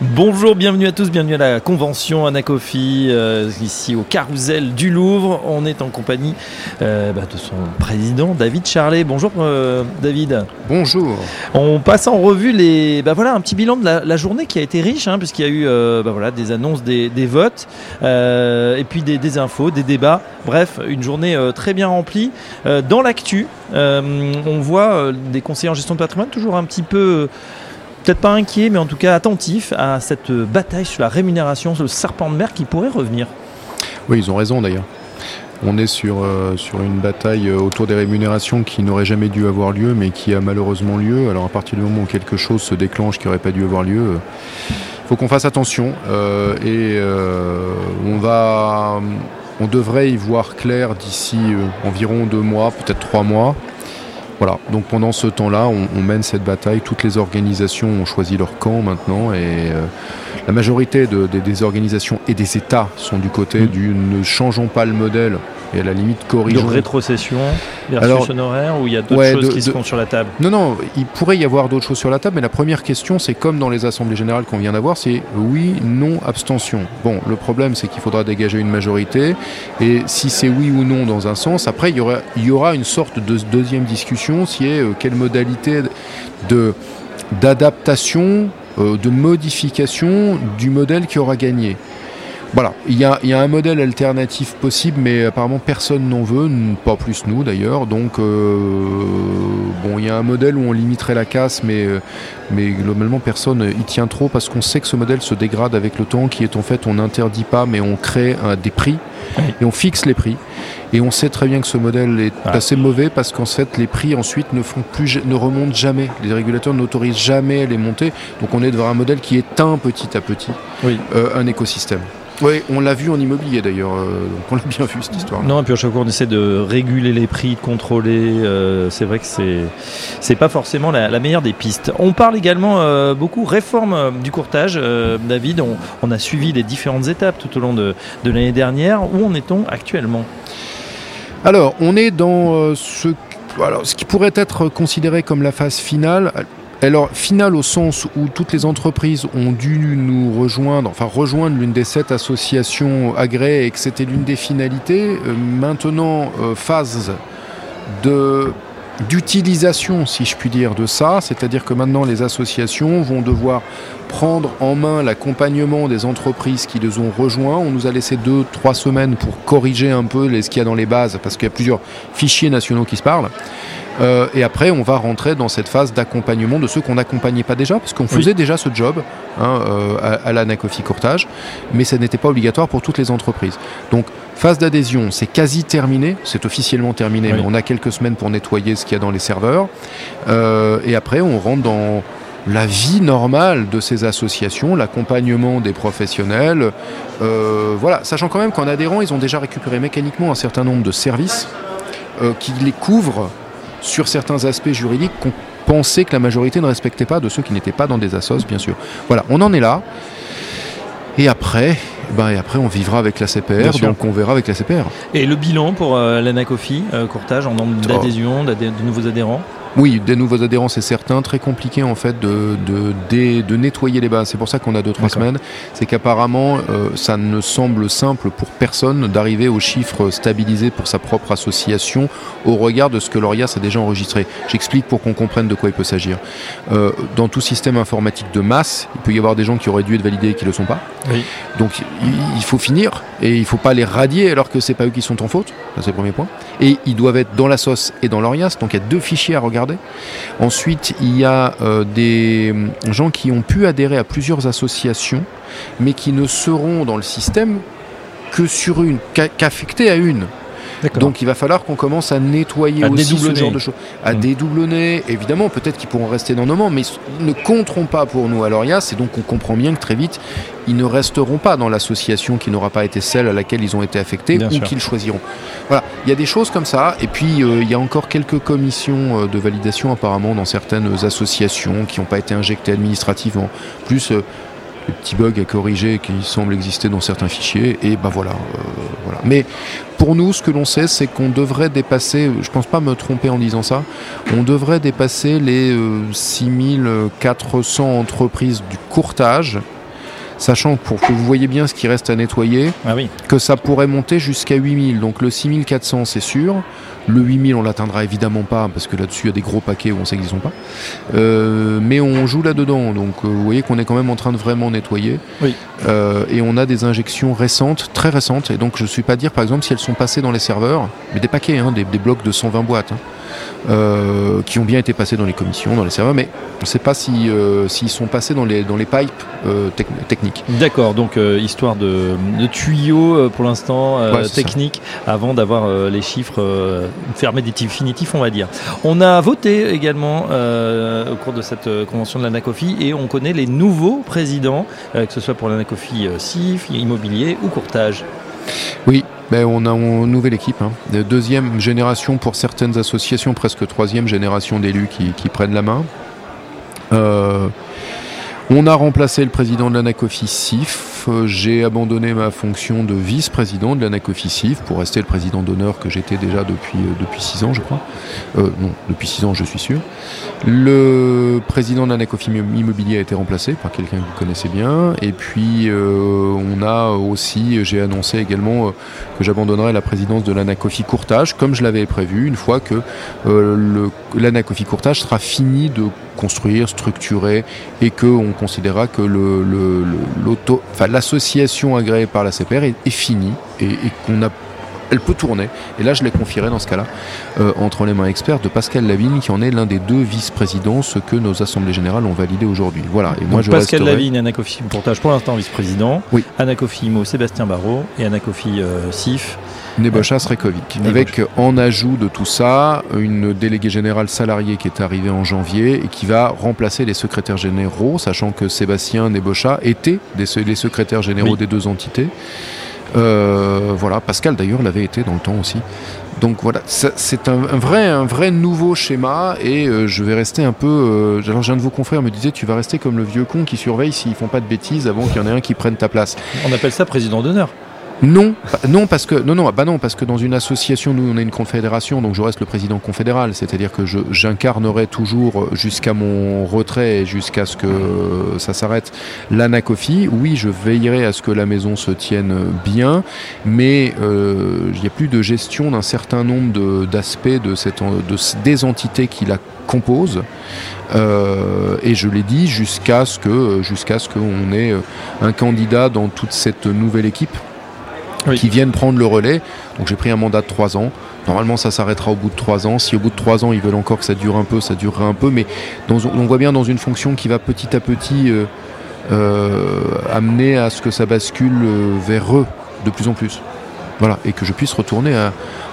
Bonjour, bienvenue à tous, bienvenue à la convention Anacofi, euh, ici au Carousel du Louvre. On est en compagnie euh, bah, de son président David Charlet. Bonjour euh, David. Bonjour. On passe en revue les, bah, voilà, un petit bilan de la, journée qui a été riche, hein, puisqu'il y a eu bah, voilà, des annonces, des, votes, et puis des, infos, des débats. Bref, une journée très bien remplie. dans l'actu, on voit des conseillers en gestion de patrimoine toujours un petit peu peut-être pas inquiet, mais en tout cas attentif à cette bataille sur la rémunération, sur le serpent de mer qui pourrait revenir. Oui, ils ont raison d'ailleurs. On est sur, euh, sur une bataille euh, autour des rémunérations qui n'aurait jamais dû avoir lieu, mais qui a malheureusement lieu. Alors à partir du moment où quelque chose se déclenche qui n'aurait pas dû avoir lieu, il euh, faut qu'on fasse attention. et on va, on devrait y voir clair d'ici environ deux mois, peut-être trois mois. Voilà, donc pendant ce temps-là, on, mène cette bataille. Toutes les organisations ont choisi leur camp maintenant et euh, la majorité des organisations et des États sont du côté mmh. du ne changeons pas le modèle, et à la limite corrigeons. De rétrocession versus honoraire ou il y a d'autres choses qui se font sur la table? Non, non, il pourrait y avoir d'autres choses sur la table, mais la première question, c'est comme dans les assemblées générales qu'on vient d'avoir, c'est oui, non, abstention. Bon, le problème, c'est qu'il faudra dégager une majorité, et si c'est oui ou non dans un sens, après, il y aura, il y aura une sorte de deuxième discussion, qui est euh, quelle modalité de d'adaptation, de modification du modèle qui aura gagné. Voilà, il y, a, un modèle alternatif possible, mais apparemment personne n'en veut, pas plus nous d'ailleurs. Donc, euh, bon, il y a un modèle où on limiterait la casse, mais, mais globalement personne y tient trop parce qu'on sait que ce modèle se dégrade avec le temps, qui est en fait on n'interdit pas, mais on crée des prix et on fixe les prix. Et on sait très bien que ce modèle est ah. assez mauvais parce qu'en fait les prix ensuite ne font plus, ne remontent jamais. Les régulateurs n'autorisent jamais les monter. Donc on est devant un modèle qui éteint petit à petit euh, un écosystème. Oui, on l'a vu en immobilier d'ailleurs, euh, on l'a bien vu cette histoire. Non, et puis à chaque fois on essaie de réguler les prix, de contrôler. Euh, c'est vrai que c'est c'est pas forcément la, meilleure des pistes. On parle également euh, beaucoup réforme du courtage. David, on, a suivi les différentes étapes tout au long de, de l'année dernière. Où en est-on actuellement? Alors, on est dans ce, alors, ce qui pourrait être considéré comme la phase finale. Alors, finale au sens où toutes les entreprises ont dû nous rejoindre, enfin rejoindre l'une des sept associations agréées et que c'était l'une des finalités. Euh, maintenant, euh, phase d'utilisation, si je puis dire, de ça, c'est-à-dire que maintenant les associations vont devoir prendre en main l'accompagnement des entreprises qui les ont rejoints. On nous a laissé deux, trois semaines pour corriger un peu ce qu'il y a dans les bases, parce qu'il y a plusieurs fichiers nationaux qui se parlent. Euh, et après, on va rentrer dans cette phase d'accompagnement de ceux qu'on n'accompagnait pas déjà, parce qu'on faisait déjà ce job hein, euh, à, à l'Anacofi Courtage, mais ça n'était pas obligatoire pour toutes les entreprises. Donc, phase d'adhésion, c'est quasi terminé, c'est officiellement terminé, mais on a quelques semaines pour nettoyer ce qu'il y a dans les serveurs. Euh, et après, on rentre dans la vie normale de ces associations, l'accompagnement des professionnels. voilà, sachant quand même qu'en adhérant, ils ont déjà récupéré mécaniquement un certain nombre de services qui les couvrent sur certains aspects juridiques qu'on pensait que la majorité ne respectait pas de ceux qui n'étaient pas dans des assos, bien sûr. Voilà, on en est là. Et après, ben, et après on vivra avec la CPR, donc on verra avec la CPR. Et le bilan pour euh, l'Anacofi, euh, courtage en nombre d'adhésions, de nouveaux adhérents? Oui, des nouveaux adhérents, c'est certain. Très compliqué en fait de, de, de, nettoyer les bases. C'est pour ça qu'on a deux trois semaines. C'est qu'apparemment, euh, ça ne semble simple pour personne d'arriver aux chiffres stabilisés pour sa propre association au regard de ce que l'ORIAS a déjà enregistré. J'explique pour qu'on comprenne de quoi il peut s'agir. Euh, dans tout système informatique de masse, il peut y avoir des gens qui auraient dû être validés et qui ne le sont pas. Oui. Donc il faut finir et il ne faut pas les radier alors que c'est pas eux qui sont en faute. c'est le premier point. Et ils doivent être dans la sauce et dans l'ORIAS. Donc il y a deux fichiers à regarder Ensuite, il y a euh, des gens qui ont pu adhérer à plusieurs associations, mais qui ne seront dans le système que sur une, qu'affectés à une. Donc il va falloir qu'on commence à nettoyer aussi ce genre de choses. À mmh. dédoublonner, évidemment, peut-être qu'ils pourront rester dans nos mains, mais ils ne compteront pas pour nous à l'ORIAS, et donc on comprend bien que très vite, ils ne resteront pas dans l'association qui n'aura pas été celle à laquelle ils ont été affectés ou qu'ils choisiront. Voilà, il y a des choses comme ça, et puis euh, il y a encore quelques commissions euh, de validation apparemment dans certaines associations qui n'ont pas été injectées administrativement. Plus euh, petits bugs à corriger qui semblent exister dans certains fichiers. Et ben voilà, voilà. Mais pour nous, ce que l'on sait, c'est qu'on devrait dépasser, je pense pas me tromper en disant ça, on devrait dépasser les 6400 entreprises du courtage sachant pour que vous voyez bien ce qui reste à nettoyer, ah oui. que ça pourrait monter jusqu'à 8000. Donc le 6400 c'est sûr, le 8000 on l'atteindra évidemment pas parce que là-dessus il y a des gros paquets où on sait qu'ils sont pas. Euh, mais on joue là-dedans, donc euh, vous voyez qu'on est quand même en train de vraiment nettoyer. Oui. Euh, et on a des injections récentes, très récentes, et donc je ne suis pas dire par exemple si elles sont passées dans les serveurs, mais des paquets, hein, des, blocs de 120 boîtes. Hein. Euh, qui ont bien été passés dans les commissions, dans les serveurs, mais on ne sait pas s'ils si, sont passés dans les, dans les pipes euh, techniques. D'accord, donc euh, histoire de, de tuyaux pour l'instant techniques avant d'avoir les chiffres fermés définitifs, on va dire. On a voté également au cours de cette convention de l'ANACOFI et on connaît les nouveaux présidents, que ce soit pour l'ANACOFI CIF, immobilier ou courtage. Oui, ben on a une nouvelle équipe. Hein. Deuxième génération pour certaines associations, presque troisième génération d'élus qui, prennent la main. Euh, on a remplacé le président de l'ANACOFI SIF. J'ai abandonné ma fonction de vice-président de l'ANACOFI SIF pour rester le président d'honneur que j'étais déjà depuis, euh, depuis six ans, je crois. Euh, non, depuis six ans, je suis sûr. Le président de l'ANACOFI Immobilier a été remplacé par quelqu'un que vous connaissez bien. Et puis, euh, on a aussi, j'ai annoncé également que j'abandonnerai la présidence de l'ANACOFI Courtage, comme je l'avais prévu, une fois que l'ANACOFI Courtage sera fini de construire, structurer, et qu'on considérera que l'association agréée par la CPR est, finie et, qu'on a elle peut tourner. Et là, je l'ai confierai dans ce cas-là euh, entre les mains experts de Pascal Lavigne, qui en est l'un des deux vice-présidents, ce que nos assemblées générales ont validé aujourd'hui. Voilà. Et moi, je Pascal Lavigne, Anacofi Portage pour l'instant vice-président. Oui. Imo, Sébastien Barrault et Anacofi euh, SIF. Nebocha Srekovic. Avec en ajout de tout ça une déléguée générale salariée qui est arrivée en janvier et qui va remplacer les secrétaires généraux, sachant que Sébastien Nebocha était des, les secrétaires généraux des deux entités. Euh, voilà, Pascal d'ailleurs l'avait été dans le temps aussi. Donc voilà, c'est un, vrai, un vrai nouveau schéma et euh, je vais rester un peu. Euh, alors, j'ai un de vos confrères me disait Tu vas rester comme le vieux con qui surveille s'ils font pas de bêtises avant qu'il y en ait un qui prenne ta place. On appelle ça président d'honneur. Non, non parce que non non bah non parce que dans une association nous on est une confédération donc je reste le président confédéral c'est-à-dire que j'incarnerai toujours jusqu'à mon retrait et jusqu'à ce que ça s'arrête l'anacophie. Oui, je veillerai à ce que la maison se tienne bien, mais euh, il n'y a plus de gestion d'un certain nombre d'aspects de, cette de des entités qui la composent. Euh, et je l'ai dit jusqu'à ce que jusqu'à ce qu'on ait un candidat dans toute cette nouvelle équipe qui viennent prendre le relais. Donc j'ai pris un mandat de 3 ans. Normalement, ça s'arrêtera au bout de 3 ans. Si au bout de 3 ans, ils veulent encore que ça dure un peu, ça durera un peu. Mais on voit bien dans une fonction qui va petit à petit euh, euh, amener à ce que ça bascule euh, vers eux de plus en plus. Voilà, et que je puisse retourner à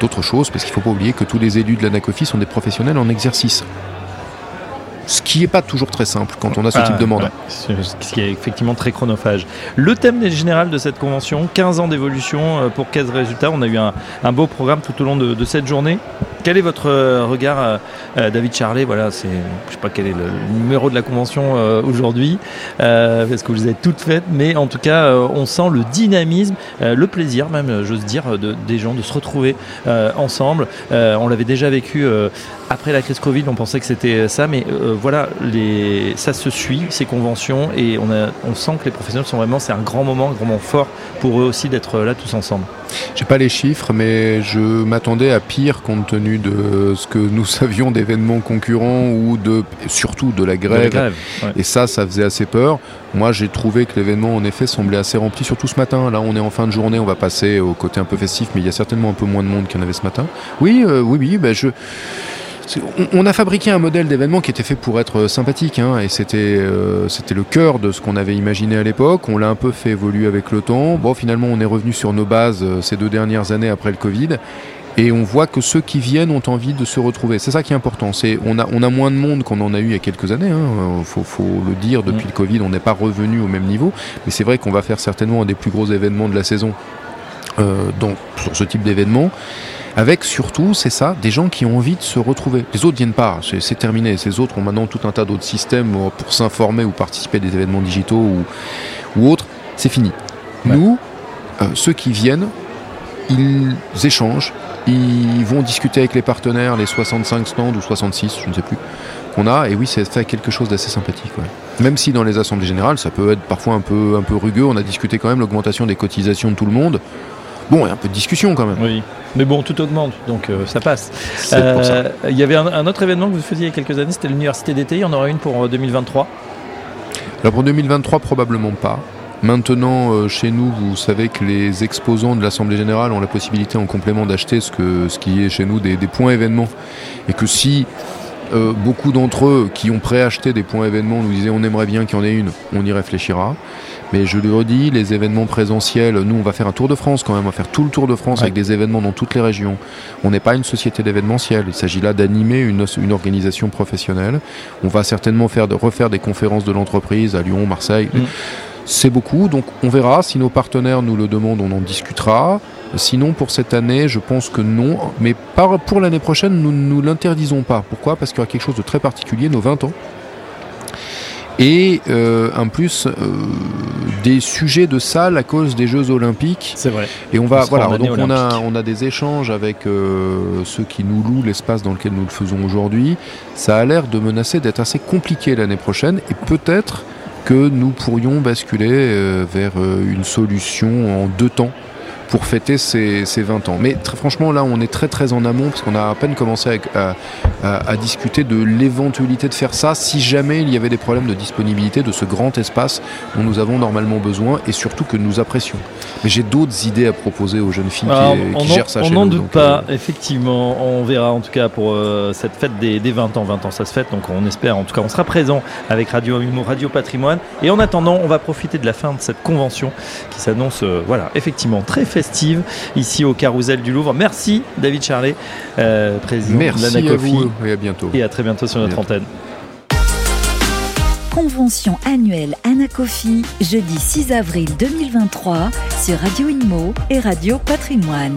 d'autres choses, parce qu'il ne faut pas oublier que tous les élus de la NACOFI sont des professionnels en exercice ce qui n'est pas toujours très simple quand on a ce type de mandat. ce qui est effectivement très chronophage. Le thème général de cette convention, 15 ans d'évolution euh, pour 15 résultats. On a eu un, beau programme tout au long de cette journée. Quel est votre euh, regard, euh, euh, David Charlet? Voilà, c'est, je sais pas quel est le numéro de la convention aujourd'hui, parce que vous avez toutes faites, mais en tout cas, on sent le dynamisme, le plaisir même, j'ose dire, de, des gens de se retrouver ensemble. on l'avait déjà vécu après la crise Covid, on pensait que c'était ça, mais voilà, ça se suit, ces conventions, et on, on sent que les professionnels sont vraiment, c'est un grand moment, un grand moment fort pour eux aussi d'être là tous ensemble. J'ai pas les chiffres, mais je m'attendais à pire compte tenu de ce que nous savions d'événements concurrents ou de surtout de la grève. Et ça, ça faisait assez peur. Moi, j'ai trouvé que l'événement, en effet, semblait assez rempli, surtout ce matin. Là, on est en fin de journée, on va passer au côté un peu festif, mais il y a certainement un peu moins de monde qu'il y en avait ce matin. Oui, euh, oui, oui. Ben je on a fabriqué un modèle d'événement qui était fait pour être euh, sympathique, hein, et euh, c'était le cœur de ce qu'on avait imaginé à l'époque. On l'a un peu fait évoluer avec le temps. Bon, finalement, on est revenu sur nos bases euh, ces deux dernières années après le Covid. Et on voit que ceux qui viennent ont envie de se retrouver. C'est ça qui est important. On a on a moins de monde qu'on en a eu il y a quelques années. Hein. Faut, le dire. Depuis le Covid, on n'est pas revenu au même niveau. Mais c'est vrai qu'on va faire certainement un des plus gros événements de la saison. sur ce type d'événement. Avec surtout, c'est ça, des gens qui ont envie de se retrouver. Les autres viennent pas, c'est terminé. Ces autres ont maintenant tout un tas d'autres systèmes pour s'informer ou participer à des événements digitaux ou, ou autres. C'est fini. Nous, euh, ceux qui viennent, ils échangent, ils vont discuter avec les partenaires, les 65 stands ou 66, je ne sais plus, qu'on a. Et oui, c'est fait quelque chose d'assez sympathique. Même si dans les assemblées générales, ça peut être parfois un peu, un peu rugueux. On a discuté quand même l'augmentation des cotisations de tout le monde. Bon, il y a un peu de discussion quand même. Oui, mais bon, tout augmente, donc euh, ça passe. Euh, il y avait un, autre événement que vous faisiez il y a quelques années, c'était l'université d'été. Il y en aura une pour 2023 euh, Alors pour 2023, probablement pas. Maintenant, chez nous, vous savez que les exposants de l'Assemblée Générale ont la possibilité en complément d'acheter ce, que, ce qui est chez nous des, des points événements. Et que si euh, beaucoup d'entre eux qui ont préacheté des points événements nous disaient on aimerait bien qu'il y en ait une, on y réfléchira. Mais je le redis, les événements présentiels, nous on va faire un tour de France quand même, on va faire tout le tour de France avec des événements dans toutes les régions. On n'est pas une société d'événementiel, il s'agit là d'animer une, organisation professionnelle. On va certainement faire de, refaire des conférences de l'entreprise à Lyon, Marseille. Mm. C'est beaucoup, donc on verra. Si nos partenaires nous le demandent, on en discutera. Sinon, pour cette année, je pense que non. Mais pour l'année prochaine, nous ne nous l'interdisons pas. Pourquoi? Parce qu'il y a quelque chose de très particulier, nos 20 ans. Et euh, en plus, euh, des sujets de salle à cause des Jeux Olympiques. C'est vrai. Et on va, voilà, donc on a, on a des échanges avec euh, ceux qui nous louent l'espace dans lequel nous le faisons aujourd'hui. Ça a l'air de menacer d'être assez compliqué l'année prochaine et peut-être que nous pourrions basculer vers une solution en deux temps pour fêter ses, 20 ans. Mais très franchement, là, on est très très en amont parce qu'on a à peine commencé à, discuter de l'éventualité de faire ça si jamais il y avait des problèmes de disponibilité de ce grand espace dont nous avons normalement besoin et surtout que nous apprécions. Mais j'ai d'autres idées à proposer aux jeunes filles qui, gèrent ça on chez. On n'en doute pas, euh, effectivement. On verra en tout cas pour euh, cette fête des, 20 ans. 20 ans, ça se fête, donc on espère, en tout cas, on sera présent avec Radio Radio Patrimoine. Et en attendant, on va profiter de la fin de cette convention qui s'annonce, euh, voilà, effectivement très festive ici au Carousel du Louvre. Merci David Charlet, euh, président Merci de à vous et à bientôt. Et à très bientôt sur notre antenne. Convention annuelle Anacofi, jeudi 6 avril 2023 sur Radio Inmo et Radio Patrimoine.